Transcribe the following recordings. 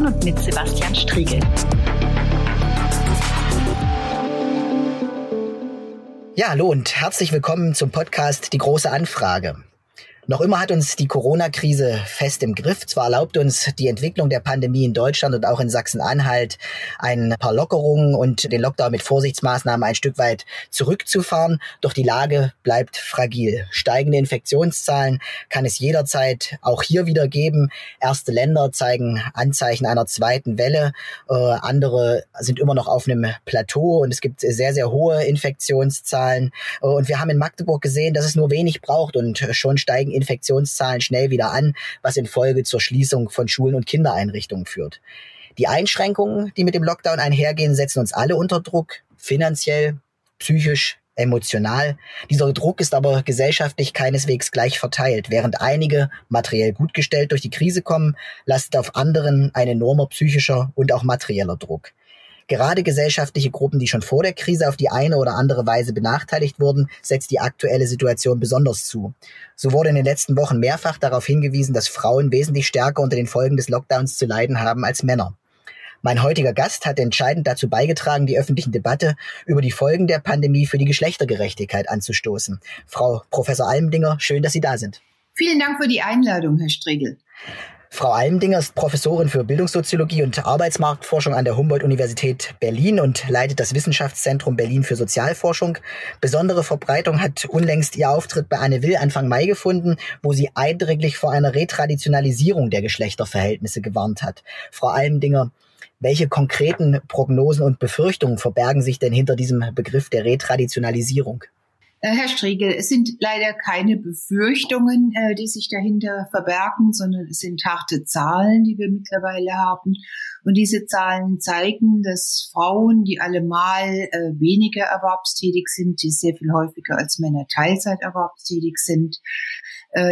von und mit Sebastian Striegel. Ja, hallo und herzlich willkommen zum Podcast Die große Anfrage. Noch immer hat uns die Corona-Krise fest im Griff. Zwar erlaubt uns die Entwicklung der Pandemie in Deutschland und auch in Sachsen-Anhalt ein paar Lockerungen und den Lockdown mit Vorsichtsmaßnahmen ein Stück weit zurückzufahren, doch die Lage bleibt fragil. Steigende Infektionszahlen kann es jederzeit auch hier wieder geben. Erste Länder zeigen Anzeichen einer zweiten Welle, äh, andere sind immer noch auf einem Plateau und es gibt sehr, sehr hohe Infektionszahlen. Äh, und wir haben in Magdeburg gesehen, dass es nur wenig braucht und schon steigen Infektionszahlen schnell wieder an, was in Folge zur Schließung von Schulen und Kindereinrichtungen führt. Die Einschränkungen, die mit dem Lockdown einhergehen, setzen uns alle unter Druck, finanziell, psychisch, emotional. Dieser Druck ist aber gesellschaftlich keineswegs gleich verteilt. Während einige materiell gut gestellt durch die Krise kommen, lastet auf anderen ein enormer psychischer und auch materieller Druck. Gerade gesellschaftliche Gruppen, die schon vor der Krise auf die eine oder andere Weise benachteiligt wurden, setzt die aktuelle Situation besonders zu. So wurde in den letzten Wochen mehrfach darauf hingewiesen, dass Frauen wesentlich stärker unter den Folgen des Lockdowns zu leiden haben als Männer. Mein heutiger Gast hat entscheidend dazu beigetragen, die öffentliche Debatte über die Folgen der Pandemie für die Geschlechtergerechtigkeit anzustoßen. Frau Professor Almdinger, schön, dass Sie da sind. Vielen Dank für die Einladung, Herr Striegel. Frau Almdinger ist Professorin für Bildungssoziologie und Arbeitsmarktforschung an der Humboldt-Universität Berlin und leitet das Wissenschaftszentrum Berlin für Sozialforschung. Besondere Verbreitung hat unlängst ihr Auftritt bei Anne Will Anfang Mai gefunden, wo sie eindringlich vor einer Retraditionalisierung der Geschlechterverhältnisse gewarnt hat. Frau Almdinger, welche konkreten Prognosen und Befürchtungen verbergen sich denn hinter diesem Begriff der Retraditionalisierung? Äh, Herr Striegel, es sind leider keine Befürchtungen, äh, die sich dahinter verbergen, sondern es sind harte Zahlen, die wir mittlerweile haben. Und diese Zahlen zeigen, dass Frauen, die allemal äh, weniger erwerbstätig sind, die sehr viel häufiger als Männer Teilzeit erwerbstätig sind,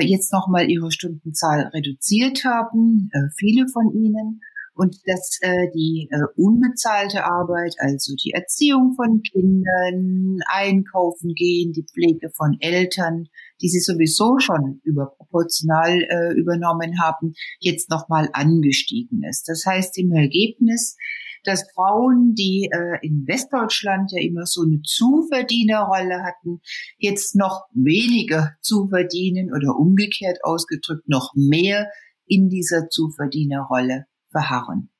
jetzt nochmal ihre Stundenzahl reduziert haben, viele von ihnen und dass äh, die äh, unbezahlte Arbeit, also die Erziehung von Kindern, Einkaufen gehen, die Pflege von Eltern, die sie sowieso schon überproportional äh, übernommen haben, jetzt nochmal angestiegen ist. Das heißt im Ergebnis, dass Frauen, die äh, in Westdeutschland ja immer so eine Zuverdienerrolle hatten, jetzt noch weniger zuverdienen oder umgekehrt ausgedrückt noch mehr in dieser Zuverdienerrolle verharren.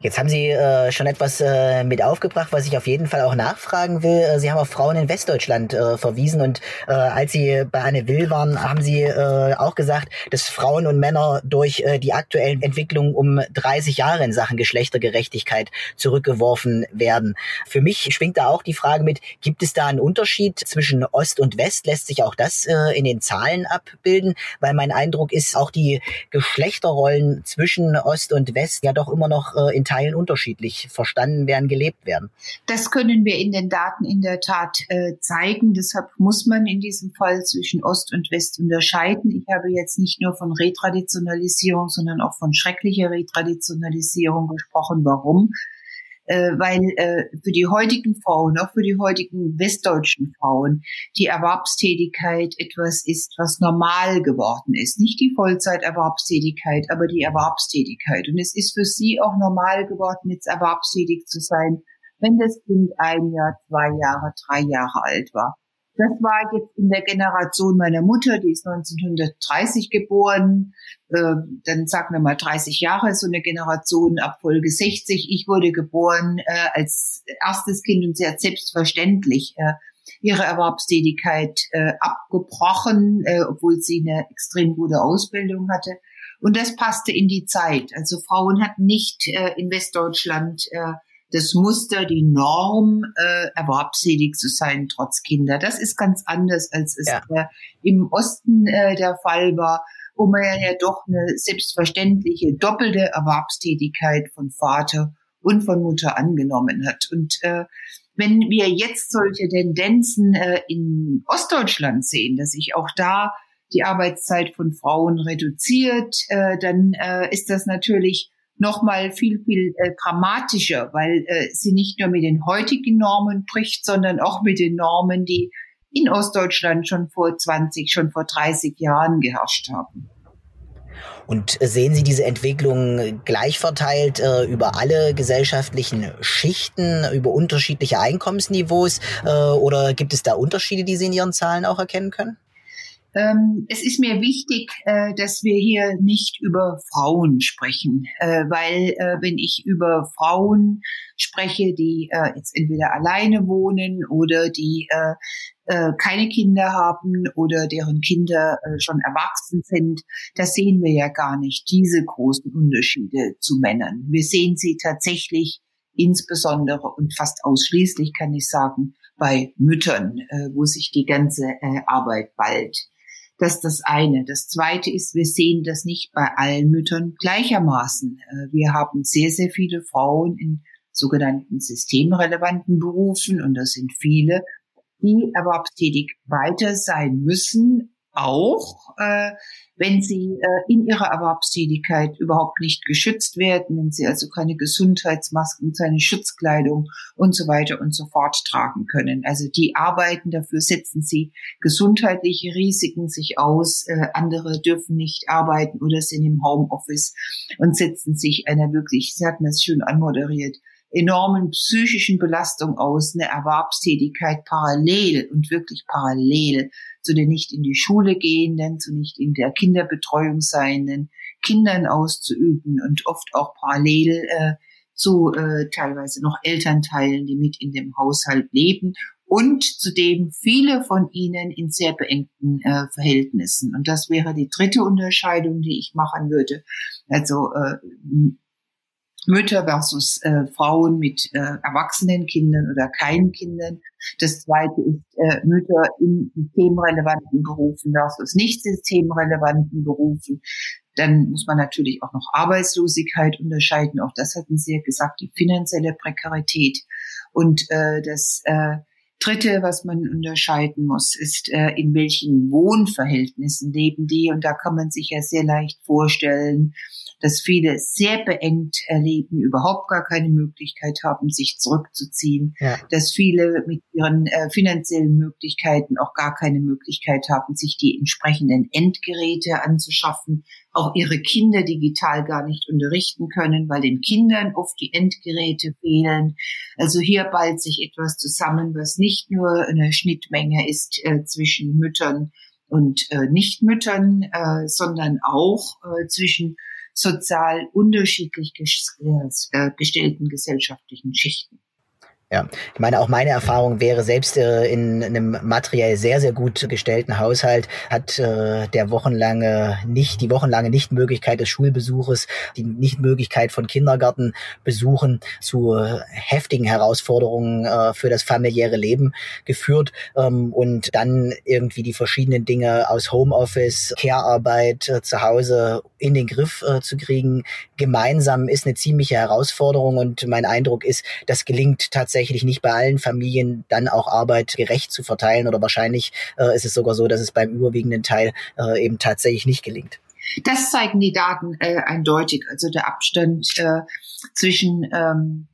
Jetzt haben Sie äh, schon etwas äh, mit aufgebracht, was ich auf jeden Fall auch nachfragen will. Äh, Sie haben auf Frauen in Westdeutschland äh, verwiesen und äh, als Sie bei Anne Will waren, haben Sie äh, auch gesagt, dass Frauen und Männer durch äh, die aktuellen Entwicklungen um 30 Jahre in Sachen Geschlechtergerechtigkeit zurückgeworfen werden. Für mich schwingt da auch die Frage mit, gibt es da einen Unterschied zwischen Ost und West? Lässt sich auch das äh, in den Zahlen abbilden? Weil mein Eindruck ist, auch die Geschlechterrollen zwischen Ost und West ja doch immer noch äh, in Teilen unterschiedlich verstanden werden, gelebt werden. Das können wir in den Daten in der Tat äh, zeigen. Deshalb muss man in diesem Fall zwischen Ost und West unterscheiden. Ich habe jetzt nicht nur von Retraditionalisierung, sondern auch von schrecklicher Retraditionalisierung gesprochen. Warum? Äh, weil äh, für die heutigen Frauen, auch für die heutigen westdeutschen Frauen, die Erwerbstätigkeit etwas ist, was normal geworden ist. Nicht die Vollzeiterwerbstätigkeit, aber die Erwerbstätigkeit. Und es ist für sie auch normal geworden, jetzt erwerbstätig zu sein, wenn das Kind ein Jahr, zwei Jahre, drei Jahre alt war. Das war jetzt in der Generation meiner Mutter, die ist 1930 geboren. Äh, dann sagen wir mal 30 Jahre, so eine Generation ab Folge 60. Ich wurde geboren äh, als erstes Kind und sie hat selbstverständlich äh, ihre Erwerbstätigkeit äh, abgebrochen, obwohl sie eine extrem gute Ausbildung hatte. Und das passte in die Zeit. Also Frauen hatten nicht in Westdeutschland das Muster, die Norm, äh, erwerbstätig zu sein trotz Kinder. Das ist ganz anders, als es ja. äh, im Osten äh, der Fall war, wo man ja doch eine selbstverständliche doppelte Erwerbstätigkeit von Vater und von Mutter angenommen hat. Und äh, wenn wir jetzt solche Tendenzen äh, in Ostdeutschland sehen, dass sich auch da die Arbeitszeit von Frauen reduziert, äh, dann äh, ist das natürlich noch mal viel, viel äh, dramatischer, weil äh, sie nicht nur mit den heutigen Normen bricht, sondern auch mit den Normen, die in Ostdeutschland schon vor 20, schon vor 30 Jahren geherrscht haben. Und sehen Sie diese Entwicklung gleich verteilt äh, über alle gesellschaftlichen Schichten, über unterschiedliche Einkommensniveaus äh, oder gibt es da Unterschiede, die Sie in Ihren Zahlen auch erkennen können? Ähm, es ist mir wichtig, äh, dass wir hier nicht über Frauen sprechen, äh, weil äh, wenn ich über Frauen spreche, die äh, jetzt entweder alleine wohnen oder die äh, äh, keine Kinder haben oder deren Kinder schon erwachsen sind, da sehen wir ja gar nicht diese großen Unterschiede zu Männern. Wir sehen sie tatsächlich insbesondere und fast ausschließlich, kann ich sagen, bei Müttern, wo sich die ganze Arbeit bald das ist das eine. Das zweite ist, wir sehen das nicht bei allen Müttern gleichermaßen. Äh, wir haben sehr, sehr viele Frauen in sogenannten systemrelevanten Berufen und das sind viele, die erwerbstätig weiter sein müssen, auch äh, wenn sie äh, in ihrer Erwerbstätigkeit überhaupt nicht geschützt werden, wenn sie also keine Gesundheitsmasken, keine Schutzkleidung und so weiter und so fort tragen können. Also die arbeiten, dafür setzen sie gesundheitliche Risiken sich aus, äh, andere dürfen nicht arbeiten oder sind im Homeoffice und setzen sich einer wirklich, Sie hatten das schön anmoderiert, enormen psychischen Belastung aus, eine Erwerbstätigkeit parallel und wirklich parallel zu den nicht in die Schule gehenden, zu nicht in der Kinderbetreuung seienden Kindern auszuüben und oft auch parallel äh, zu äh, teilweise noch Elternteilen, die mit in dem Haushalt leben und zudem viele von ihnen in sehr beengten äh, Verhältnissen. Und das wäre die dritte Unterscheidung, die ich machen würde. Also äh, Mütter versus äh, Frauen mit äh, erwachsenen Kindern oder keinen Kindern. Das zweite ist äh, Mütter in systemrelevanten Berufen versus nicht systemrelevanten Berufen. Dann muss man natürlich auch noch Arbeitslosigkeit unterscheiden. Auch das hatten Sie ja gesagt, die finanzielle Prekarität. Und äh, das äh, Dritte, was man unterscheiden muss, ist, äh, in welchen Wohnverhältnissen leben die. Und da kann man sich ja sehr leicht vorstellen, dass viele sehr beengt erleben, überhaupt gar keine Möglichkeit haben, sich zurückzuziehen, ja. dass viele mit ihren äh, finanziellen Möglichkeiten auch gar keine Möglichkeit haben, sich die entsprechenden Endgeräte anzuschaffen, auch ihre Kinder digital gar nicht unterrichten können, weil den Kindern oft die Endgeräte fehlen. Also hier ballt sich etwas zusammen, was nicht nur eine Schnittmenge ist äh, zwischen Müttern und äh, Nichtmüttern, äh, sondern auch äh, zwischen sozial unterschiedlich äh, gestellten gesellschaftlichen Schichten. Ja, ich meine, auch meine Erfahrung wäre, selbst äh, in einem materiell sehr, sehr gut gestellten Haushalt hat äh, der wochenlange nicht, die wochenlange Nichtmöglichkeit des Schulbesuches, die Nichtmöglichkeit von Kindergartenbesuchen zu äh, heftigen Herausforderungen äh, für das familiäre Leben geführt. Ähm, und dann irgendwie die verschiedenen Dinge aus Homeoffice, Care-Arbeit äh, zu Hause in den Griff äh, zu kriegen, gemeinsam ist eine ziemliche Herausforderung. Und mein Eindruck ist, das gelingt tatsächlich nicht bei allen Familien dann auch Arbeit gerecht zu verteilen oder wahrscheinlich äh, ist es sogar so, dass es beim überwiegenden Teil äh, eben tatsächlich nicht gelingt. Das zeigen die Daten äh, eindeutig. Also der Abstand äh, zwischen ähm,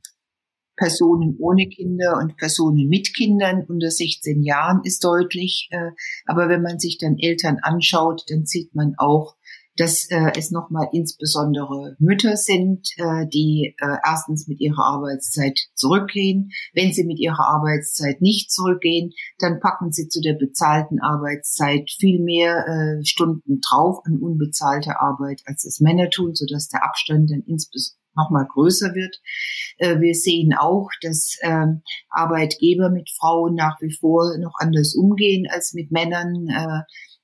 Personen ohne Kinder und Personen mit Kindern unter 16 Jahren ist deutlich. Äh, aber wenn man sich dann Eltern anschaut, dann sieht man auch, dass äh, es nochmal insbesondere Mütter sind, äh, die äh, erstens mit ihrer Arbeitszeit zurückgehen. Wenn sie mit ihrer Arbeitszeit nicht zurückgehen, dann packen sie zu der bezahlten Arbeitszeit viel mehr äh, Stunden drauf an unbezahlte Arbeit, als es Männer tun, sodass der Abstand dann insbesondere nochmal größer wird. Äh, wir sehen auch, dass äh, Arbeitgeber mit Frauen nach wie vor noch anders umgehen als mit Männern.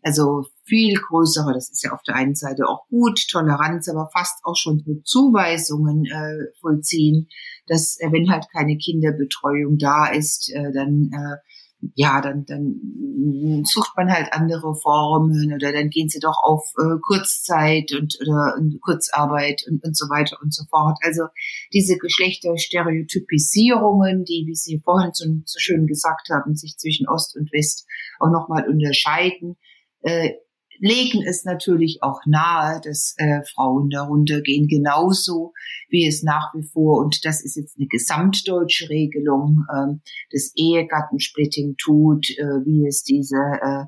Also viel größere, das ist ja auf der einen Seite auch gut, Toleranz, aber fast auch schon so Zuweisungen äh, vollziehen, dass äh, wenn halt keine Kinderbetreuung da ist, äh, dann äh, ja, dann, dann sucht man halt andere Formen oder dann gehen sie doch auf äh, Kurzzeit und oder Kurzarbeit und, und so weiter und so fort. Also diese Geschlechterstereotypisierungen, die, wie Sie vorhin so, so schön gesagt haben, sich zwischen Ost und West auch nochmal unterscheiden, äh, legen es natürlich auch nahe, dass äh, Frauen darunter gehen, genauso wie es nach wie vor, und das ist jetzt eine gesamtdeutsche Regelung, äh, das Ehegattensplitting tut, äh, wie es diese äh,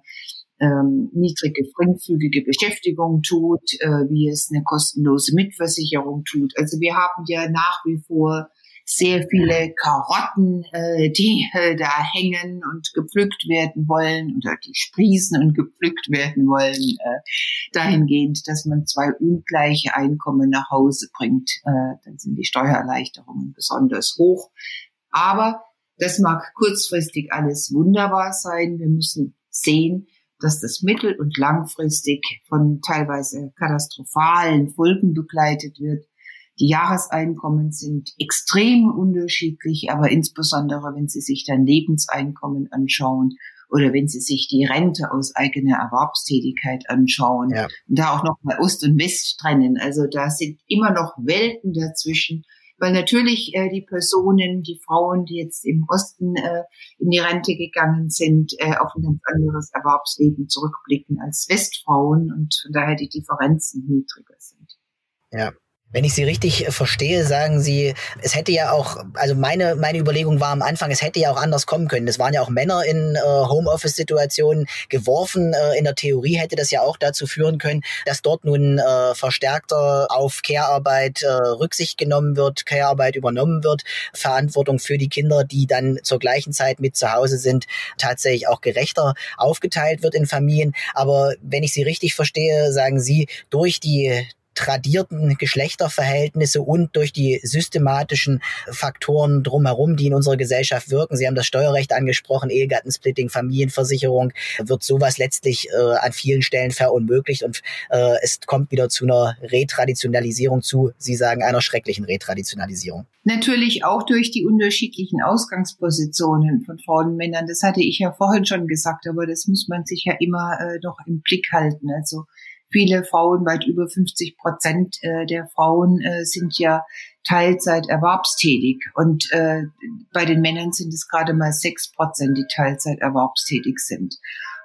ähm, niedrige geringfügige Beschäftigung tut, äh, wie es eine kostenlose Mitversicherung tut. Also wir haben ja nach wie vor sehr viele Karotten, äh, die äh, da hängen und gepflückt werden wollen oder die sprießen und gepflückt werden wollen, äh, dahingehend, dass man zwei ungleiche Einkommen nach Hause bringt. Äh, dann sind die Steuererleichterungen besonders hoch. Aber das mag kurzfristig alles wunderbar sein. Wir müssen sehen, dass das mittel- und langfristig von teilweise katastrophalen Folgen begleitet wird. Die Jahreseinkommen sind extrem unterschiedlich, aber insbesondere wenn Sie sich dann Lebenseinkommen anschauen oder wenn Sie sich die Rente aus eigener Erwerbstätigkeit anschauen ja. und da auch noch mal Ost und West trennen. Also da sind immer noch Welten dazwischen, weil natürlich äh, die Personen, die Frauen, die jetzt im Osten äh, in die Rente gegangen sind, äh, auf ein ganz anderes Erwerbsleben zurückblicken als Westfrauen und von daher die Differenzen niedriger sind. Ja, wenn ich Sie richtig äh, verstehe, sagen Sie, es hätte ja auch, also meine, meine Überlegung war am Anfang, es hätte ja auch anders kommen können. Es waren ja auch Männer in äh, Homeoffice-Situationen geworfen. Äh, in der Theorie hätte das ja auch dazu führen können, dass dort nun äh, verstärkter auf Care-Arbeit äh, Rücksicht genommen wird, Care-Arbeit übernommen wird, Verantwortung für die Kinder, die dann zur gleichen Zeit mit zu Hause sind, tatsächlich auch gerechter aufgeteilt wird in Familien. Aber wenn ich Sie richtig verstehe, sagen Sie, durch die tradierten Geschlechterverhältnisse und durch die systematischen Faktoren drumherum, die in unserer Gesellschaft wirken. Sie haben das Steuerrecht angesprochen, Ehegattensplitting, Familienversicherung, wird sowas letztlich äh, an vielen Stellen verunmöglicht und äh, es kommt wieder zu einer Retraditionalisierung zu, Sie sagen, einer schrecklichen Retraditionalisierung. Natürlich auch durch die unterschiedlichen Ausgangspositionen von Frauen und Männern. Das hatte ich ja vorhin schon gesagt, aber das muss man sich ja immer äh, noch im Blick halten. Also Viele Frauen, weit über 50 Prozent äh, der Frauen äh, sind ja Teilzeit erwerbstätig und äh, bei den Männern sind es gerade mal sechs Prozent, die Teilzeit erwerbstätig sind.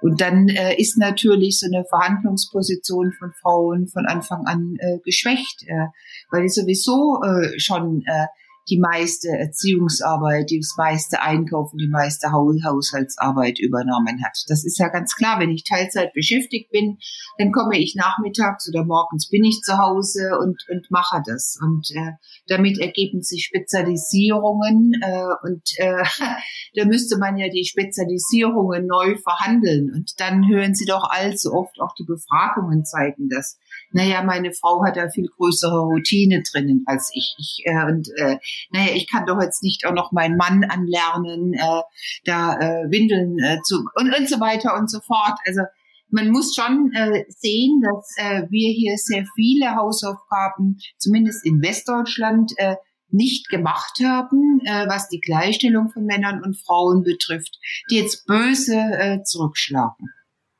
Und dann äh, ist natürlich so eine Verhandlungsposition von Frauen von Anfang an äh, geschwächt, äh, weil die sowieso äh, schon äh, die meiste Erziehungsarbeit, das meiste Einkaufen, die meiste Haushaltsarbeit übernommen hat. Das ist ja ganz klar. Wenn ich Teilzeit beschäftigt bin, dann komme ich nachmittags oder morgens bin ich zu Hause und, und mache das. Und äh, damit ergeben sich Spezialisierungen äh, und äh, da müsste man ja die Spezialisierungen neu verhandeln. Und dann hören Sie doch allzu oft, auch die Befragungen zeigen das. Naja, meine Frau hat da viel größere Routine drinnen als ich. ich äh, und äh, naja, ich kann doch jetzt nicht auch noch meinen Mann anlernen, äh, da äh, Windeln äh, zu und, und so weiter und so fort. Also man muss schon äh, sehen, dass äh, wir hier sehr viele Hausaufgaben, zumindest in Westdeutschland, äh, nicht gemacht haben, äh, was die Gleichstellung von Männern und Frauen betrifft, die jetzt böse äh, zurückschlagen.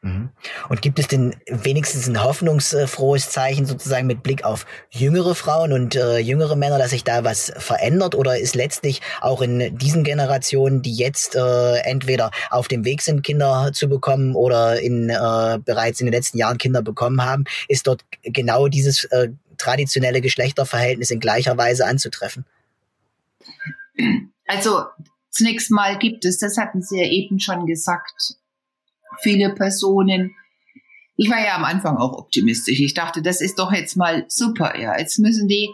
Mhm. Und gibt es denn wenigstens ein hoffnungsfrohes Zeichen sozusagen mit Blick auf jüngere Frauen und äh, jüngere Männer, dass sich da was verändert? Oder ist letztlich auch in diesen Generationen, die jetzt äh, entweder auf dem Weg sind, Kinder zu bekommen oder in, äh, bereits in den letzten Jahren Kinder bekommen haben, ist dort genau dieses äh, traditionelle Geschlechterverhältnis in gleicher Weise anzutreffen? Also zunächst mal gibt es, das hatten Sie ja eben schon gesagt, viele Personen. Ich war ja am Anfang auch optimistisch. Ich dachte, das ist doch jetzt mal super. Ja, jetzt müssen die.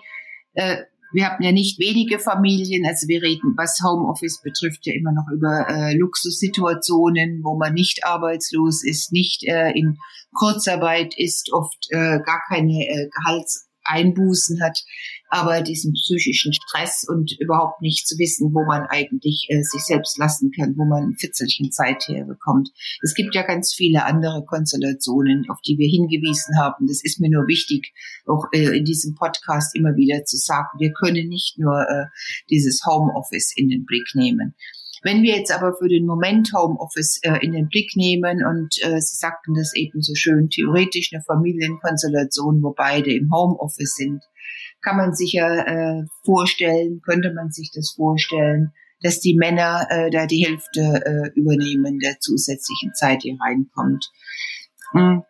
Äh, wir haben ja nicht wenige Familien, also wir reden, was Homeoffice betrifft, ja immer noch über äh, Luxussituationen, wo man nicht arbeitslos ist, nicht äh, in Kurzarbeit ist, oft äh, gar keine äh, Gehalts Einbußen hat, aber diesen psychischen Stress und überhaupt nicht zu wissen, wo man eigentlich äh, sich selbst lassen kann, wo man ein Fitzelchen Zeit herbekommt. Es gibt ja ganz viele andere Konstellationen, auf die wir hingewiesen haben. Das ist mir nur wichtig, auch äh, in diesem Podcast immer wieder zu sagen. Wir können nicht nur äh, dieses Homeoffice in den Blick nehmen. Wenn wir jetzt aber für den Moment Homeoffice äh, in den Blick nehmen und äh, Sie sagten das eben so schön, theoretisch eine Familienkonstellation, wo beide im Homeoffice sind, kann man sich ja äh, vorstellen, könnte man sich das vorstellen, dass die Männer äh, da die Hälfte äh, übernehmen der zusätzlichen Zeit, die reinkommt. Hm.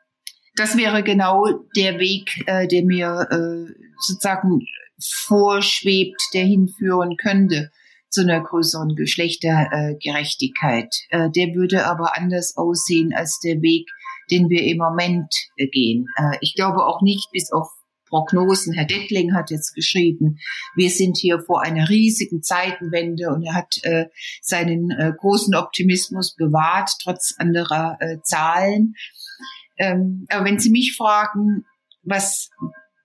Das wäre genau der Weg, äh, der mir äh, sozusagen vorschwebt, der hinführen könnte zu einer größeren Geschlechtergerechtigkeit. Äh, der würde aber anders aussehen als der Weg, den wir im Moment äh, gehen. Äh, ich glaube auch nicht bis auf Prognosen. Herr Dettling hat jetzt geschrieben, wir sind hier vor einer riesigen Zeitenwende und er hat seinen großen Optimismus bewahrt, trotz anderer Zahlen. Ähm, aber wenn Sie mich fragen, was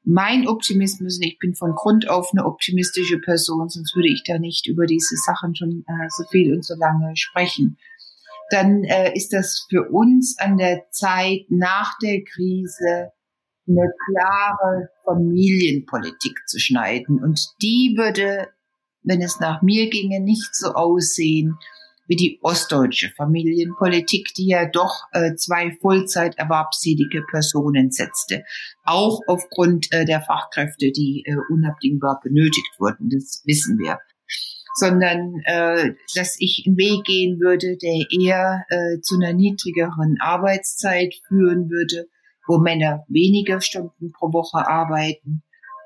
mein Optimismus, ich bin von Grund auf eine optimistische Person, sonst würde ich da nicht über diese Sachen schon äh, so viel und so lange sprechen, dann äh, ist das für uns an der Zeit nach der Krise eine klare Familienpolitik zu schneiden. Und die würde, wenn es nach mir ginge, nicht so aussehen wie die ostdeutsche Familienpolitik, die ja doch äh, zwei Vollzeit erwerbstätige Personen setzte. Auch aufgrund äh, der Fachkräfte, die äh, unabdingbar benötigt wurden. Das wissen wir sondern äh, dass ich einen Weg gehen würde, der eher äh, zu einer niedrigeren Arbeitszeit führen würde, wo Männer weniger Stunden pro Woche arbeiten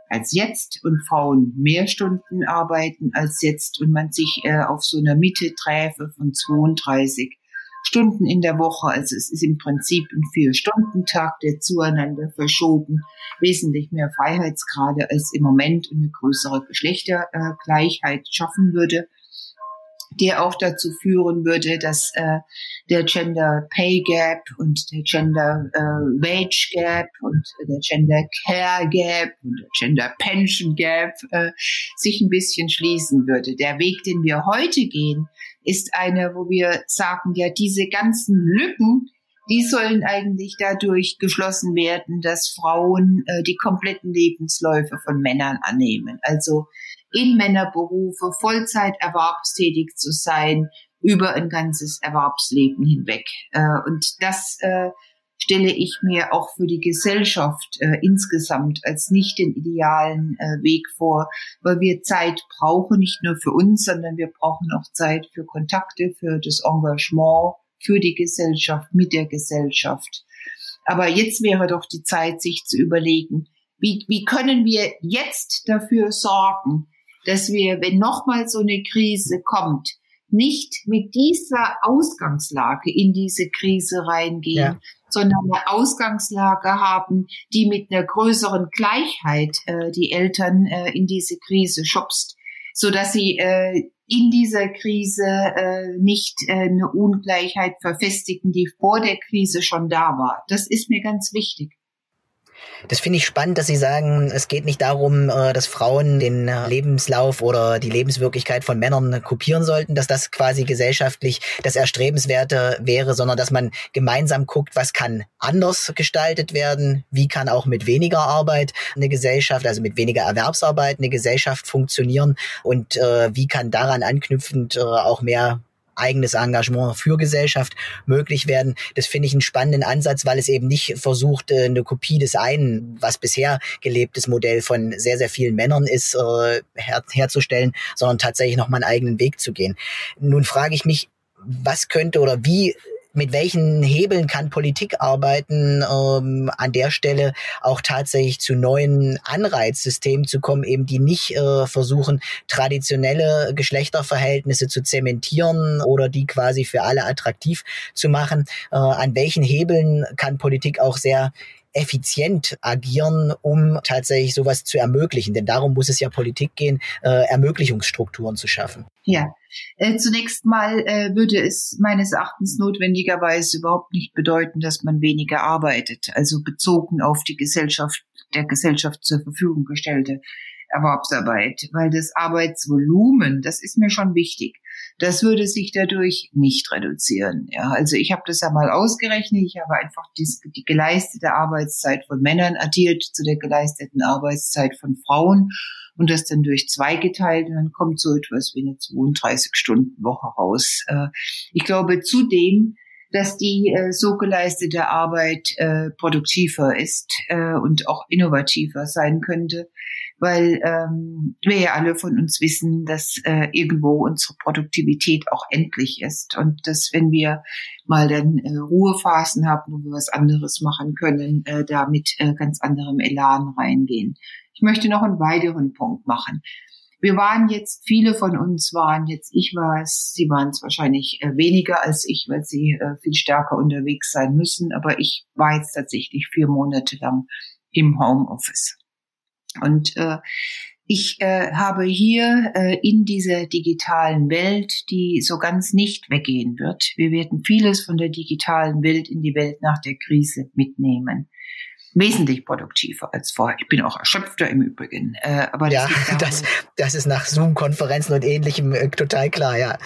als jetzt und Frauen mehr Stunden arbeiten als jetzt und man sich äh, auf so einer Mitte träfe von 32 Stunden in der Woche. Also es ist im Prinzip ein Vier-Stunden-Tag, der zueinander verschoben wesentlich mehr Freiheitsgrade als im Moment und eine größere Geschlechtergleichheit schaffen würde der auch dazu führen würde, dass äh, der Gender Pay Gap und der Gender äh, Wage Gap und der Gender Care Gap und der Gender Pension Gap äh, sich ein bisschen schließen würde. Der Weg, den wir heute gehen, ist einer, wo wir sagen, ja, diese ganzen Lücken, die sollen eigentlich dadurch geschlossen werden, dass Frauen äh, die kompletten Lebensläufe von Männern annehmen. Also in Männerberufe Vollzeit erwerbstätig zu sein über ein ganzes Erwerbsleben hinweg. Äh, und das äh, stelle ich mir auch für die Gesellschaft äh, insgesamt als nicht den idealen äh, Weg vor, weil wir Zeit brauchen, nicht nur für uns, sondern wir brauchen auch Zeit für Kontakte, für das Engagement, für die Gesellschaft, mit der Gesellschaft. Aber jetzt wäre doch die Zeit, sich zu überlegen, wie, wie können wir jetzt dafür sorgen, dass wir, wenn nochmal so eine Krise kommt, nicht mit dieser Ausgangslage in diese Krise reingehen, ja. sondern eine Ausgangslage haben, die mit einer größeren Gleichheit äh, die Eltern äh, in diese Krise schubst, so dass sie äh, in dieser Krise äh, nicht äh, eine Ungleichheit verfestigen, die vor der Krise schon da war. Das ist mir ganz wichtig. Das finde ich spannend, dass Sie sagen, es geht nicht darum, äh, dass Frauen den äh, Lebenslauf oder die Lebenswirklichkeit von Männern kopieren sollten, dass das quasi gesellschaftlich das Erstrebenswerte wäre, sondern dass man gemeinsam guckt, was kann anders gestaltet werden, wie kann auch mit weniger Arbeit eine Gesellschaft, also mit weniger Erwerbsarbeit eine Gesellschaft funktionieren und äh, wie kann daran anknüpfend auch mehr eigenes Engagement für Gesellschaft möglich werden. Das finde ich einen spannenden Ansatz, weil es eben nicht versucht, äh, eine Kopie des einen, was bisher gelebtes Modell von sehr, sehr vielen Männern ist, äh, her herzustellen, sondern tatsächlich nochmal einen eigenen Weg zu gehen. Nun frage ich mich, was könnte oder wie mit welchen Hebeln kann Politik arbeiten, ähm, an der Stelle auch tatsächlich zu neuen Anreizsystemen zu kommen, eben die nicht äh, versuchen, traditionelle Geschlechterverhältnisse zu zementieren oder die quasi für alle attraktiv zu machen. Äh, an welchen Hebeln kann Politik auch sehr effizient agieren, um tatsächlich sowas zu ermöglichen. Denn darum muss es ja Politik gehen, äh, Ermöglichungsstrukturen zu schaffen. Ja, äh, zunächst mal äh, würde es meines Erachtens notwendigerweise überhaupt nicht bedeuten, dass man weniger arbeitet, also bezogen auf die Gesellschaft, der Gesellschaft zur Verfügung gestellte Erwerbsarbeit, weil das Arbeitsvolumen, das ist mir schon wichtig. Das würde sich dadurch nicht reduzieren. Ja, also ich habe das ja mal ausgerechnet. Ich habe einfach die, die geleistete Arbeitszeit von Männern addiert zu der geleisteten Arbeitszeit von Frauen und das dann durch zwei geteilt und dann kommt so etwas wie eine 32-Stunden-Woche raus. Äh, ich glaube zudem, dass die äh, so geleistete Arbeit äh, produktiver ist äh, und auch innovativer sein könnte, weil ähm, wir ja alle von uns wissen, dass äh, irgendwo unsere Produktivität auch endlich ist und dass wenn wir mal dann äh, Ruhephasen haben, wo wir was anderes machen können, äh, da mit äh, ganz anderem Elan reingehen. Ich möchte noch einen weiteren Punkt machen. wir waren jetzt, viele von uns waren jetzt, ich war es, sie waren es wahrscheinlich äh, weniger als ich, weil sie äh, viel stärker unterwegs sein müssen, aber ich war jetzt tatsächlich vier Monate lang im Homeoffice. Und äh, ich äh, habe hier äh, in dieser digitalen Welt, die so ganz nicht weggehen wird, wir werden vieles von der digitalen Welt in die Welt nach der Krise mitnehmen wesentlich produktiver als vorher. Ich bin auch erschöpfter im Übrigen. Äh, aber das, ja, das, das ist nach Zoom-Konferenzen und ähnlichem äh, total klar, ja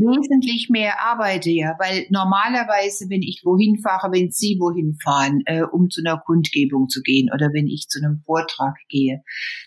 wesentlich mehr arbeite ja, weil normalerweise, wenn ich wohin fahre, wenn Sie wohin fahren, äh, um zu einer Kundgebung zu gehen oder wenn ich zu einem Vortrag gehe,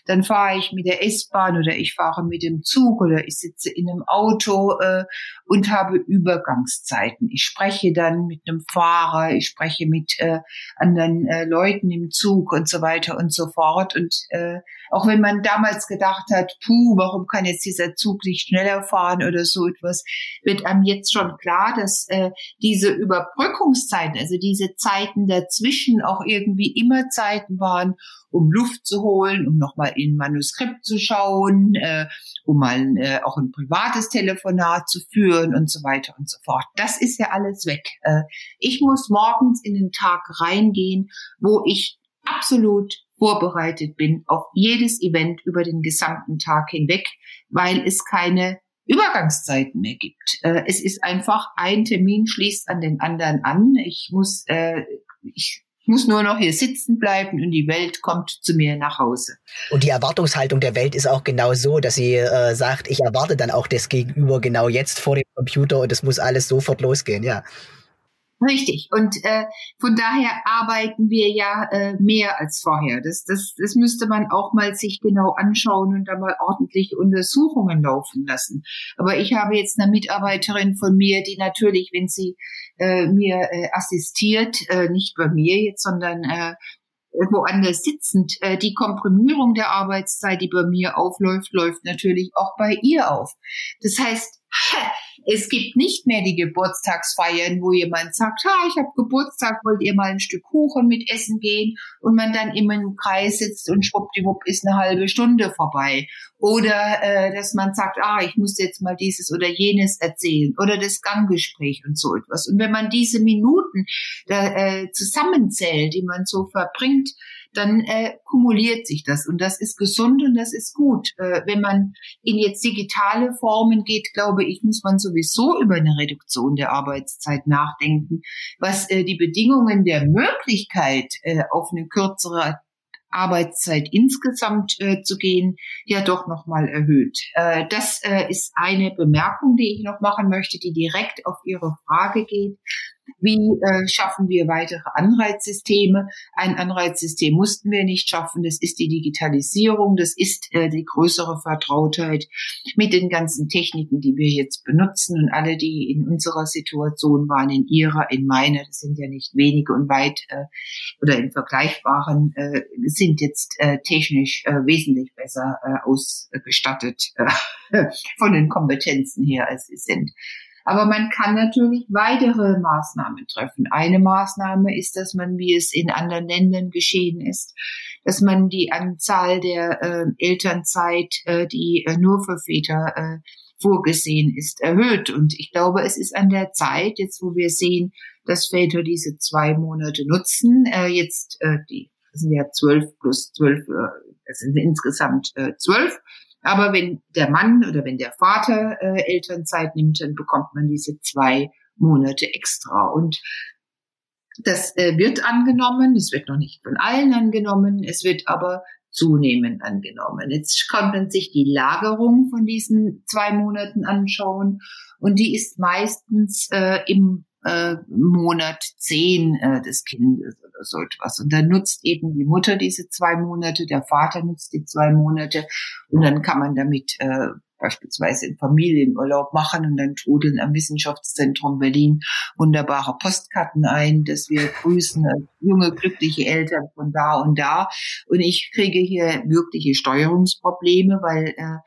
dann fahre ich mit der S-Bahn oder ich fahre mit dem Zug oder ich sitze in einem Auto äh, und habe Übergangszeiten. Ich spreche dann mit einem Fahrer, ich spreche mit äh, anderen äh, Leuten im Zug und so weiter und so fort. Und äh, auch wenn man damals gedacht hat, puh, warum kann jetzt dieser Zug nicht schneller fahren oder so etwas, wird einem jetzt schon klar, dass äh, diese Überbrückungszeiten, also diese Zeiten dazwischen auch irgendwie immer Zeiten waren, um Luft zu holen, um nochmal in ein Manuskript zu schauen, äh, um mal äh, auch ein privates Telefonat zu führen und so weiter und so fort. Das ist ja alles weg. Äh, ich muss morgens in den Tag reingehen, wo ich absolut vorbereitet bin auf jedes Event über den gesamten Tag hinweg, weil es keine Übergangszeiten mehr gibt. Äh, es ist einfach ein Termin schließt an den anderen an. Ich muss, äh, ich muss nur noch hier sitzen bleiben und die Welt kommt zu mir nach Hause. Und die Erwartungshaltung der Welt ist auch genau so, dass sie äh, sagt, ich erwarte dann auch das Gegenüber genau jetzt vor dem Computer und es muss alles sofort losgehen, ja. Richtig. Und äh, von daher arbeiten wir ja äh, mehr als vorher. Das, das, das müsste man auch mal sich genau anschauen und da mal ordentlich Untersuchungen laufen lassen. Aber ich habe jetzt eine Mitarbeiterin von mir, die natürlich, wenn sie äh, mir äh, assistiert, äh, nicht bei mir jetzt, sondern äh, woanders sitzend, äh, die Komprimierung der Arbeitszeit, die bei mir aufläuft, läuft natürlich auch bei ihr auf. Das heißt, es gibt nicht mehr die Geburtstagsfeiern, wo jemand sagt, ha, ich habe Geburtstag, wollt ihr mal ein Stück Kuchen mit essen gehen? Und man dann immer im Kreis sitzt und schwuppdiwupp ist eine halbe Stunde vorbei. Oder äh, dass man sagt, ah, ich muss jetzt mal dieses oder jenes erzählen. Oder das Ganggespräch und so etwas. Und wenn man diese Minuten da, äh, zusammenzählt, die man so verbringt, dann äh, kumuliert sich das und das ist gesund und das ist gut. Äh, wenn man in jetzt digitale Formen geht, glaube ich, muss man sowieso über eine Reduktion der Arbeitszeit nachdenken, was äh, die Bedingungen der Möglichkeit äh, auf eine kürzere Arbeitszeit insgesamt äh, zu gehen, ja doch nochmal erhöht. Äh, das äh, ist eine Bemerkung, die ich noch machen möchte, die direkt auf Ihre Frage geht. Wie äh, schaffen wir weitere Anreizsysteme? Ein Anreizsystem mussten wir nicht schaffen. Das ist die Digitalisierung. Das ist äh, die größere Vertrautheit mit den ganzen Techniken, die wir jetzt benutzen. Und alle, die in unserer Situation waren, in ihrer, in meiner, das sind ja nicht wenige und weit äh, oder in vergleichbaren, äh, sind jetzt äh, technisch äh, wesentlich besser äh, ausgestattet äh, von den Kompetenzen her, als sie sind. Aber man kann natürlich weitere Maßnahmen treffen. Eine Maßnahme ist, dass man, wie es in anderen Ländern geschehen ist, dass man die Anzahl der äh, Elternzeit, äh, die äh, nur für Väter äh, vorgesehen ist, erhöht. Und ich glaube, es ist an der Zeit, jetzt wo wir sehen, dass Väter diese zwei Monate nutzen, äh, jetzt äh, die das sind ja zwölf plus zwölf, es sind insgesamt zwölf, aber wenn der Mann oder wenn der Vater äh, Elternzeit nimmt, dann bekommt man diese zwei Monate extra. Und das äh, wird angenommen, es wird noch nicht von allen angenommen, es wird aber zunehmend angenommen. Jetzt kann man sich die Lagerung von diesen zwei Monaten anschauen und die ist meistens äh, im äh, Monat zehn äh, des Kindes oder so etwas. Und dann nutzt eben die Mutter diese zwei Monate, der Vater nutzt die zwei Monate und dann kann man damit äh, beispielsweise in Familienurlaub machen und dann trudeln am Wissenschaftszentrum Berlin wunderbare Postkarten ein, dass wir grüßen junge, glückliche Eltern von da und da. Und ich kriege hier wirkliche Steuerungsprobleme, weil äh,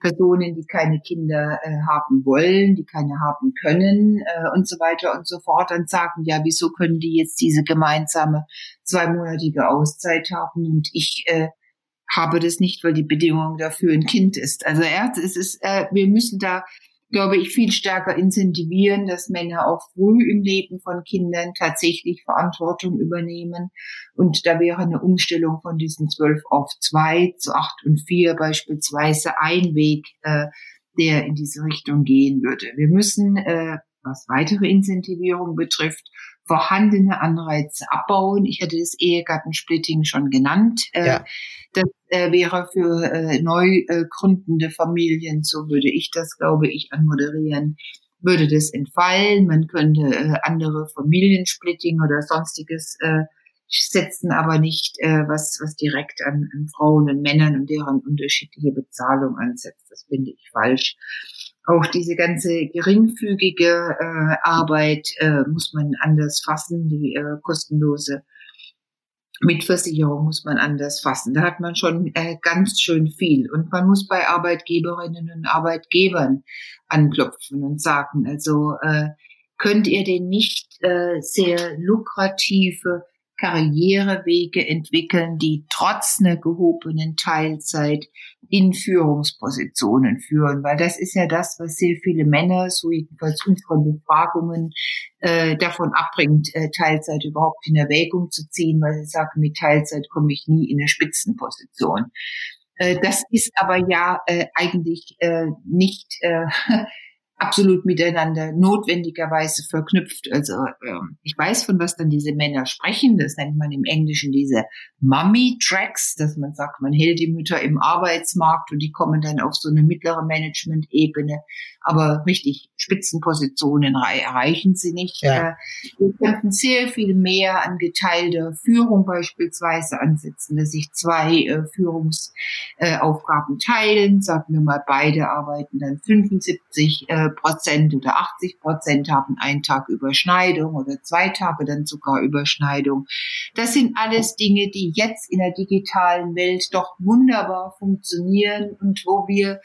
Personen, die keine Kinder äh, haben wollen, die keine haben können äh, und so weiter und so fort, dann sagen, ja, wieso können die jetzt diese gemeinsame zweimonatige Auszeit haben und ich äh, habe das nicht, weil die Bedingung dafür ein Kind ist. Also er, es ist, äh, wir müssen da glaube ich, viel stärker incentivieren, dass Männer auch früh im Leben von Kindern tatsächlich Verantwortung übernehmen. Und da wäre eine Umstellung von diesen zwölf auf zwei zu acht und vier beispielsweise ein Weg, äh, der in diese Richtung gehen würde. Wir müssen, äh, was weitere Incentivierung betrifft, vorhandene Anreize abbauen. Ich hatte das Ehegattensplitting schon genannt. Äh, ja. Das äh, wäre für äh, neu gründende Familien, so würde ich das, glaube ich, anmoderieren, würde das entfallen. Man könnte andere Familiensplitting oder sonstiges setzen, aber nicht was, was direkt an, an Frauen und Männern und deren unterschiedliche Bezahlung ansetzt. Das finde ich falsch. Auch diese ganze geringfügige äh, Arbeit äh, muss man anders fassen, die äh, kostenlose Mitversicherung muss man anders fassen. Da hat man schon äh, ganz schön viel. Und man muss bei Arbeitgeberinnen und Arbeitgebern anklopfen und sagen, also äh, könnt ihr denn nicht äh, sehr lukrative Karrierewege entwickeln, die trotz einer gehobenen Teilzeit in Führungspositionen führen, weil das ist ja das, was sehr viele Männer, so jedenfalls unsere Befragungen, äh, davon abbringt, äh, Teilzeit überhaupt in Erwägung zu ziehen, weil sie sagen, mit Teilzeit komme ich nie in eine Spitzenposition. Äh, das ist aber ja eigentlich nicht absolut miteinander notwendigerweise verknüpft. Also ähm, ich weiß, von was dann diese Männer sprechen. Das nennt man im Englischen diese Mummy-Tracks, dass man sagt, man hält die Mütter im Arbeitsmarkt und die kommen dann auf so eine mittlere Management-Ebene. Aber richtig Spitzenpositionen erreichen sie nicht. Ja. Äh, wir könnten sehr viel mehr an geteilter Führung beispielsweise ansetzen, dass sich zwei äh, Führungsaufgaben äh, teilen. Sagen wir mal, beide arbeiten dann 75 äh, Prozent oder 80 Prozent haben einen Tag Überschneidung oder zwei Tage dann sogar Überschneidung. Das sind alles Dinge, die jetzt in der digitalen Welt doch wunderbar funktionieren und wo wir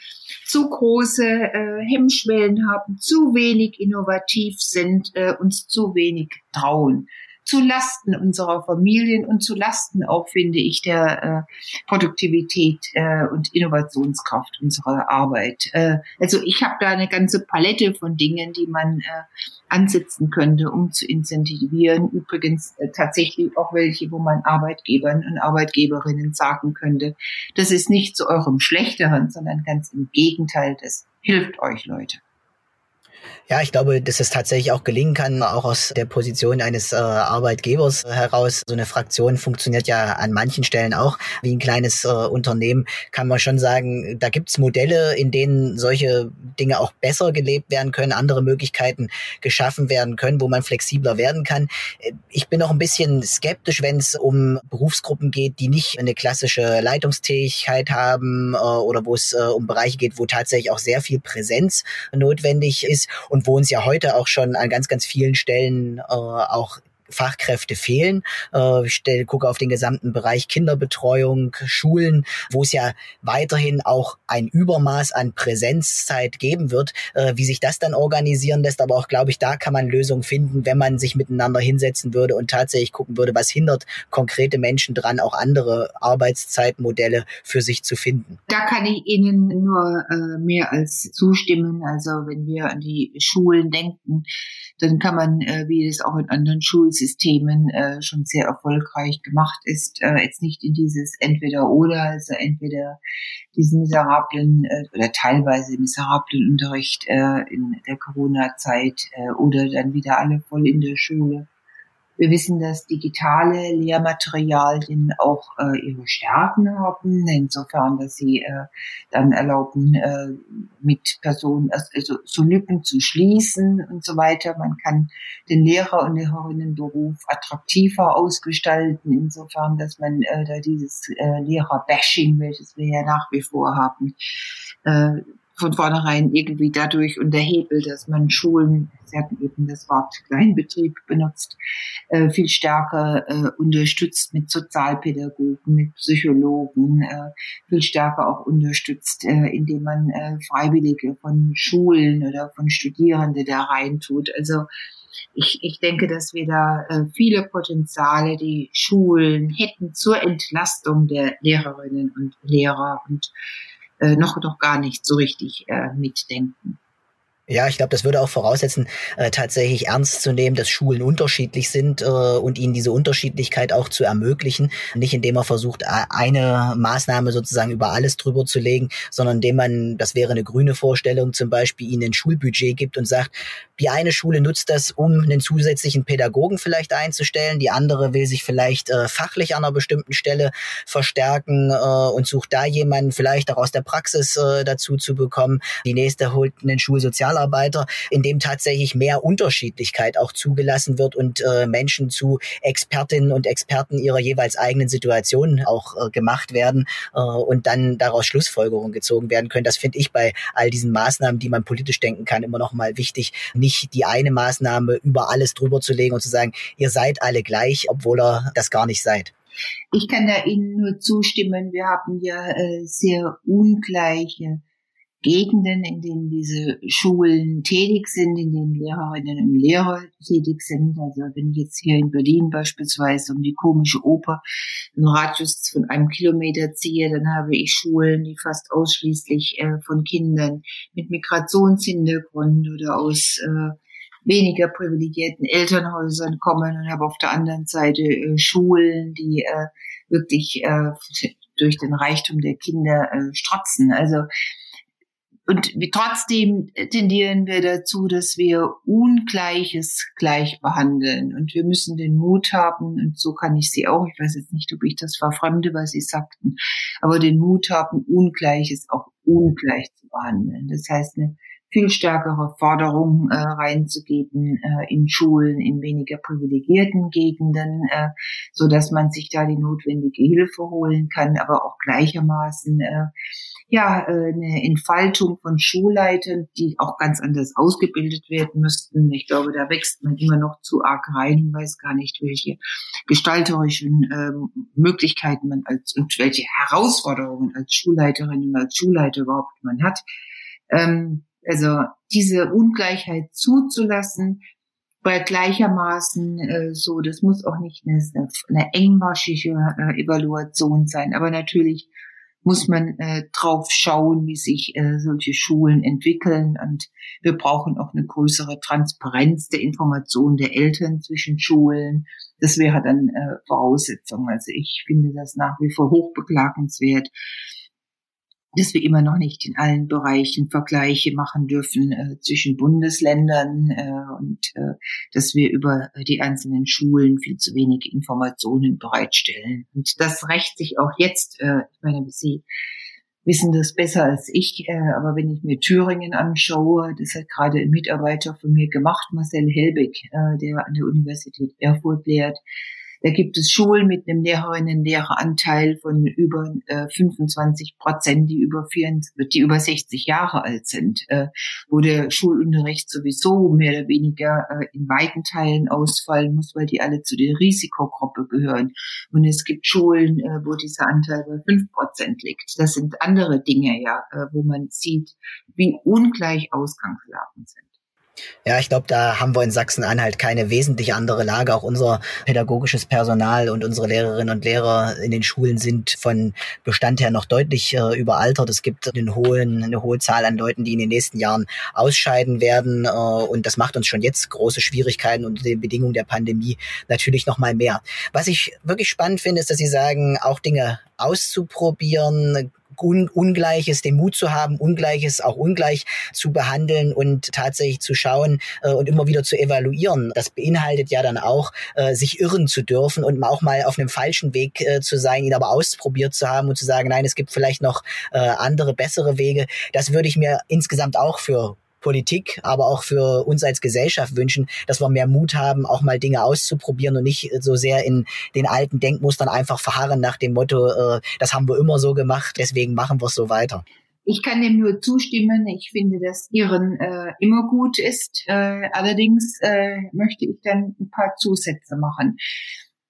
zu große äh, Hemmschwellen haben, zu wenig innovativ sind, äh, uns zu wenig trauen zu Lasten unserer Familien und zu Lasten auch, finde ich, der äh, Produktivität äh, und Innovationskraft unserer Arbeit. Äh, also ich habe da eine ganze Palette von Dingen, die man äh, ansetzen könnte, um zu incentivieren. Übrigens äh, tatsächlich auch welche, wo man Arbeitgebern und Arbeitgeberinnen sagen könnte, das ist nicht zu eurem Schlechteren, sondern ganz im Gegenteil, das hilft euch, Leute. Ja, ich glaube, dass es tatsächlich auch gelingen kann, auch aus der Position eines äh, Arbeitgebers heraus. So eine Fraktion funktioniert ja an manchen Stellen auch wie ein kleines äh, Unternehmen. Kann man schon sagen, da gibt's Modelle, in denen solche Dinge auch besser gelebt werden können, andere Möglichkeiten geschaffen werden können, wo man flexibler werden kann. Ich bin noch ein bisschen skeptisch, wenn es um Berufsgruppen geht, die nicht eine klassische Leitungstätigkeit haben äh, oder wo es äh, um Bereiche geht, wo tatsächlich auch sehr viel Präsenz notwendig ist und wo uns ja heute auch schon an ganz, ganz vielen Stellen äh, auch Fachkräfte fehlen. Äh, ich gucke auf den gesamten Bereich Kinderbetreuung, Schulen, wo es ja weiterhin auch ein Übermaß an Präsenzzeit geben wird. Äh, wie sich das dann organisieren lässt, aber auch, glaube ich, da kann man Lösungen finden, wenn man sich miteinander hinsetzen würde und tatsächlich gucken würde, was hindert konkrete Menschen dran, auch andere Arbeitszeitmodelle für sich zu finden. Da kann ich Ihnen nur äh, mehr als zustimmen. Also wenn wir an die Schulen denken, dann kann man, äh, wie es auch in anderen Schulsystemen äh, schon sehr erfolgreich gemacht ist, äh, jetzt nicht in dieses Entweder-Oder, also entweder diesen miserablen äh, oder teilweise miserablen Unterricht äh, in der Corona-Zeit äh, oder dann wieder alle voll in der Schule. Wir wissen, dass digitale Lehrmaterialien auch äh, ihre Stärken haben, insofern, dass sie äh, dann erlauben, äh, mit Personen also so Lücken zu schließen und so weiter. Man kann den Lehrer- und Lehrerinnenberuf attraktiver ausgestalten, insofern, dass man äh, da dieses äh, Lehrer-Bashing, welches wir ja nach wie vor haben, äh, von vornherein irgendwie dadurch unterhebelt, dass man Schulen, Sie hatten eben das Wort Kleinbetrieb benutzt, äh, viel stärker äh, unterstützt mit Sozialpädagogen, mit Psychologen, äh, viel stärker auch unterstützt, äh, indem man äh, Freiwillige von Schulen oder von Studierenden da reintut. Also ich, ich denke, dass wir da äh, viele Potenziale, die Schulen hätten zur Entlastung der Lehrerinnen und Lehrer und äh, noch, noch gar nicht so richtig äh, mitdenken. Ja, ich glaube, das würde auch voraussetzen, äh, tatsächlich ernst zu nehmen, dass Schulen unterschiedlich sind äh, und ihnen diese Unterschiedlichkeit auch zu ermöglichen. Nicht indem man versucht, eine Maßnahme sozusagen über alles drüber zu legen, sondern indem man, das wäre eine grüne Vorstellung, zum Beispiel ihnen ein Schulbudget gibt und sagt, die eine Schule nutzt das, um einen zusätzlichen Pädagogen vielleicht einzustellen, die andere will sich vielleicht äh, fachlich an einer bestimmten Stelle verstärken äh, und sucht da jemanden vielleicht auch aus der Praxis äh, dazu zu bekommen. Die nächste holt einen Schulsozial Sozialarbeiter, in dem tatsächlich mehr Unterschiedlichkeit auch zugelassen wird und äh, Menschen zu Expertinnen und Experten ihrer jeweils eigenen Situation auch äh, gemacht werden äh, und dann daraus Schlussfolgerungen gezogen werden können. Das finde ich bei all diesen Maßnahmen, die man politisch denken kann, immer noch mal wichtig, nicht die eine Maßnahme über alles drüber zu legen und zu sagen, ihr seid alle gleich, obwohl ihr das gar nicht seid. Ich kann da Ihnen nur zustimmen. Wir haben ja äh, sehr ungleiche Gegenden, in denen diese Schulen tätig sind, in denen Lehrerinnen und Lehrer tätig sind. Also wenn ich jetzt hier in Berlin beispielsweise um die komische Oper einen Radius von einem Kilometer ziehe, dann habe ich Schulen, die fast ausschließlich äh, von Kindern mit Migrationshintergrund oder aus äh, weniger privilegierten Elternhäusern kommen und habe auf der anderen Seite äh, Schulen, die äh, wirklich äh, durch den Reichtum der Kinder äh, strotzen. Also und wie, trotzdem tendieren wir dazu, dass wir Ungleiches gleich behandeln. Und wir müssen den Mut haben, und so kann ich Sie auch, ich weiß jetzt nicht, ob ich das verfremde, was Sie sagten, aber den Mut haben, Ungleiches auch ungleich zu behandeln. Das heißt, eine viel stärkere Forderung äh, reinzugeben äh, in Schulen in weniger privilegierten Gegenden, äh, so dass man sich da die notwendige Hilfe holen kann, aber auch gleichermaßen äh, ja äh, eine Entfaltung von Schulleitern, die auch ganz anders ausgebildet werden müssten. Ich glaube, da wächst man immer noch zu arg rein, weiß gar nicht, welche gestalterischen ähm, Möglichkeiten man als und welche Herausforderungen als Schulleiterin und als Schulleiter überhaupt man hat. Ähm, also diese Ungleichheit zuzulassen, bei gleichermaßen äh, so, das muss auch nicht eine, eine engmaschige äh, Evaluation sein, aber natürlich muss man äh, drauf schauen, wie sich äh, solche Schulen entwickeln. Und wir brauchen auch eine größere Transparenz der Information der Eltern zwischen Schulen. Das wäre dann äh, Voraussetzung. Also ich finde das nach wie vor hochbeklagenswert, dass wir immer noch nicht in allen Bereichen Vergleiche machen dürfen äh, zwischen Bundesländern äh, und äh, dass wir über die einzelnen Schulen viel zu wenig Informationen bereitstellen. Und das rächt sich auch jetzt, äh, ich meine, Sie wissen das besser als ich, äh, aber wenn ich mir Thüringen anschaue, das hat gerade ein Mitarbeiter von mir gemacht, Marcel Helbig, äh, der an der Universität Erfurt lehrt, da gibt es Schulen mit einem Lehrerinnen-Lehreranteil von über äh, 25 Prozent, die über, 24, die über 60 Jahre alt sind, äh, wo der Schulunterricht sowieso mehr oder weniger äh, in weiten Teilen ausfallen muss, weil die alle zu der Risikogruppe gehören. Und es gibt Schulen, äh, wo dieser Anteil bei 5 Prozent liegt. Das sind andere Dinge, ja, äh, wo man sieht, wie ungleich Ausgangslagen sind. Ja, ich glaube, da haben wir in Sachsen-Anhalt keine wesentlich andere Lage. Auch unser pädagogisches Personal und unsere Lehrerinnen und Lehrer in den Schulen sind von Bestand her noch deutlich äh, überaltert. Es gibt einen hohen, eine hohe Zahl an Leuten, die in den nächsten Jahren ausscheiden werden. Äh, und das macht uns schon jetzt große Schwierigkeiten unter den Bedingungen der Pandemie natürlich noch mal mehr. Was ich wirklich spannend finde, ist, dass Sie sagen, auch Dinge auszuprobieren, Un Ungleiches, den Mut zu haben, Ungleiches auch ungleich zu behandeln und tatsächlich zu schauen äh, und immer wieder zu evaluieren. Das beinhaltet ja dann auch, äh, sich irren zu dürfen und auch mal auf einem falschen Weg äh, zu sein, ihn aber ausprobiert zu haben und zu sagen, nein, es gibt vielleicht noch äh, andere, bessere Wege. Das würde ich mir insgesamt auch für Politik, aber auch für uns als Gesellschaft wünschen, dass wir mehr Mut haben, auch mal Dinge auszuprobieren und nicht so sehr in den alten Denkmustern einfach verharren nach dem Motto, äh, das haben wir immer so gemacht, deswegen machen wir es so weiter. Ich kann dem nur zustimmen. Ich finde, dass Irren äh, immer gut ist. Äh, allerdings äh, möchte ich dann ein paar Zusätze machen.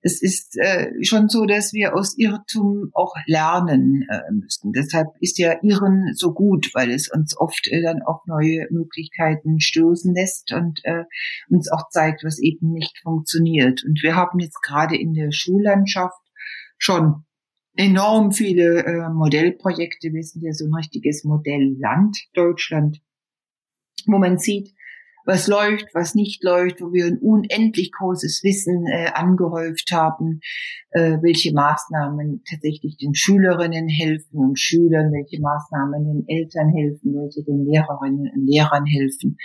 Es ist äh, schon so, dass wir aus Irrtum auch lernen äh, müssen. Deshalb ist ja Irren so gut, weil es uns oft äh, dann auf neue Möglichkeiten stoßen lässt und äh, uns auch zeigt, was eben nicht funktioniert. Und wir haben jetzt gerade in der Schullandschaft schon enorm viele äh, Modellprojekte. Wir sind ja so ein richtiges Modellland Deutschland, wo man sieht, was läuft, was nicht läuft, wo wir ein unendlich großes Wissen äh, angehäuft haben, äh, welche Maßnahmen tatsächlich den Schülerinnen helfen und Schülern, welche Maßnahmen den Eltern helfen, welche den Lehrerinnen und Lehrern helfen.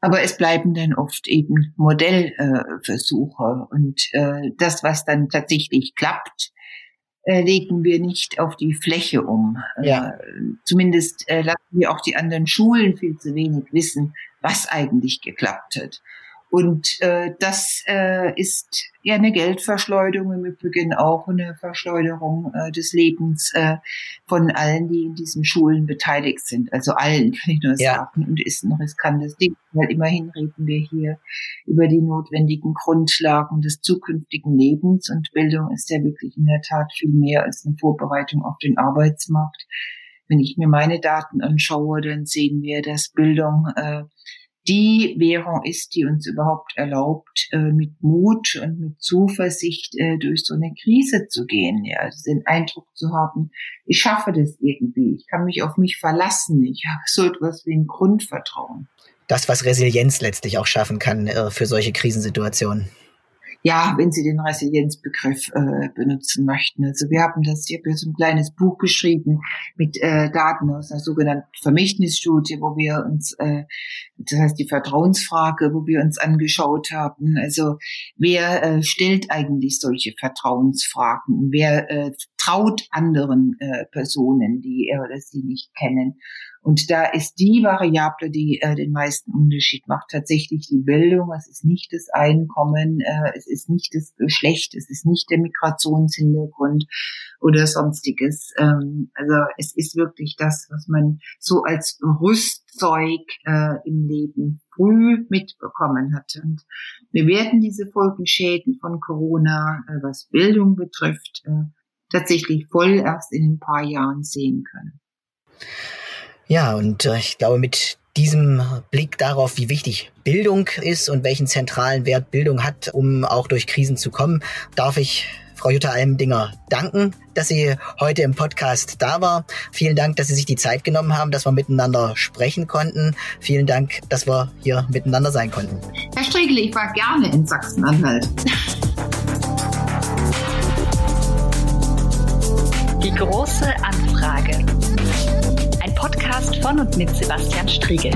Aber es bleiben dann oft eben Modellversuche äh, und äh, das, was dann tatsächlich klappt, äh, legen wir nicht auf die Fläche um. Ja. Äh, zumindest äh, lassen wir auch die anderen Schulen viel zu wenig wissen, was eigentlich geklappt hat. Und äh, das äh, ist ja eine Geldverschleudung, im Übrigen auch eine Verschleuderung äh, des Lebens äh, von allen, die in diesen Schulen beteiligt sind. Also allen, kann ich nur ja. sagen. Und ist ein riskantes Ding, weil immerhin reden wir hier über die notwendigen Grundlagen des zukünftigen Lebens. Und Bildung ist ja wirklich in der Tat viel mehr als eine Vorbereitung auf den Arbeitsmarkt. Wenn ich mir meine Daten anschaue, dann sehen wir, dass Bildung äh, die Währung ist, die uns überhaupt erlaubt, äh, mit Mut und mit Zuversicht äh, durch so eine Krise zu gehen. Ja, also den Eindruck zu haben, ich schaffe das irgendwie, ich kann mich auf mich verlassen, ich habe so etwas wie ein Grundvertrauen. Das, was Resilienz letztlich auch schaffen kann äh, für solche Krisensituationen ja, wenn Sie den Resilienzbegriff äh, benutzen möchten. Also wir haben das, ich habe so ein kleines Buch geschrieben mit äh, Daten aus einer sogenannten Vermächtnisstudie, wo wir uns, äh, das heißt die Vertrauensfrage, wo wir uns angeschaut haben. Also wer äh, stellt eigentlich solche Vertrauensfragen? Wer äh, traut anderen äh, Personen, die er oder sie nicht kennen? Und da ist die Variable, die äh, den meisten Unterschied macht, tatsächlich die Bildung. Es ist nicht das Einkommen, äh, es ist nicht das Geschlecht, es ist nicht der Migrationshintergrund oder sonstiges. Ähm, also es ist wirklich das, was man so als Rüstzeug äh, im Leben früh mitbekommen hat. Und wir werden diese Folgenschäden von Corona, äh, was Bildung betrifft, äh, tatsächlich voll erst in ein paar Jahren sehen können. Ja, und äh, ich glaube, mit diesem Blick darauf, wie wichtig Bildung ist und welchen zentralen Wert Bildung hat, um auch durch Krisen zu kommen, darf ich Frau Jutta Almdinger danken, dass sie heute im Podcast da war. Vielen Dank, dass Sie sich die Zeit genommen haben, dass wir miteinander sprechen konnten. Vielen Dank, dass wir hier miteinander sein konnten. Herr Striegel, ich war gerne in Sachsen-Anhalt. Die große Anfrage. Podcast von und mit Sebastian Striegel.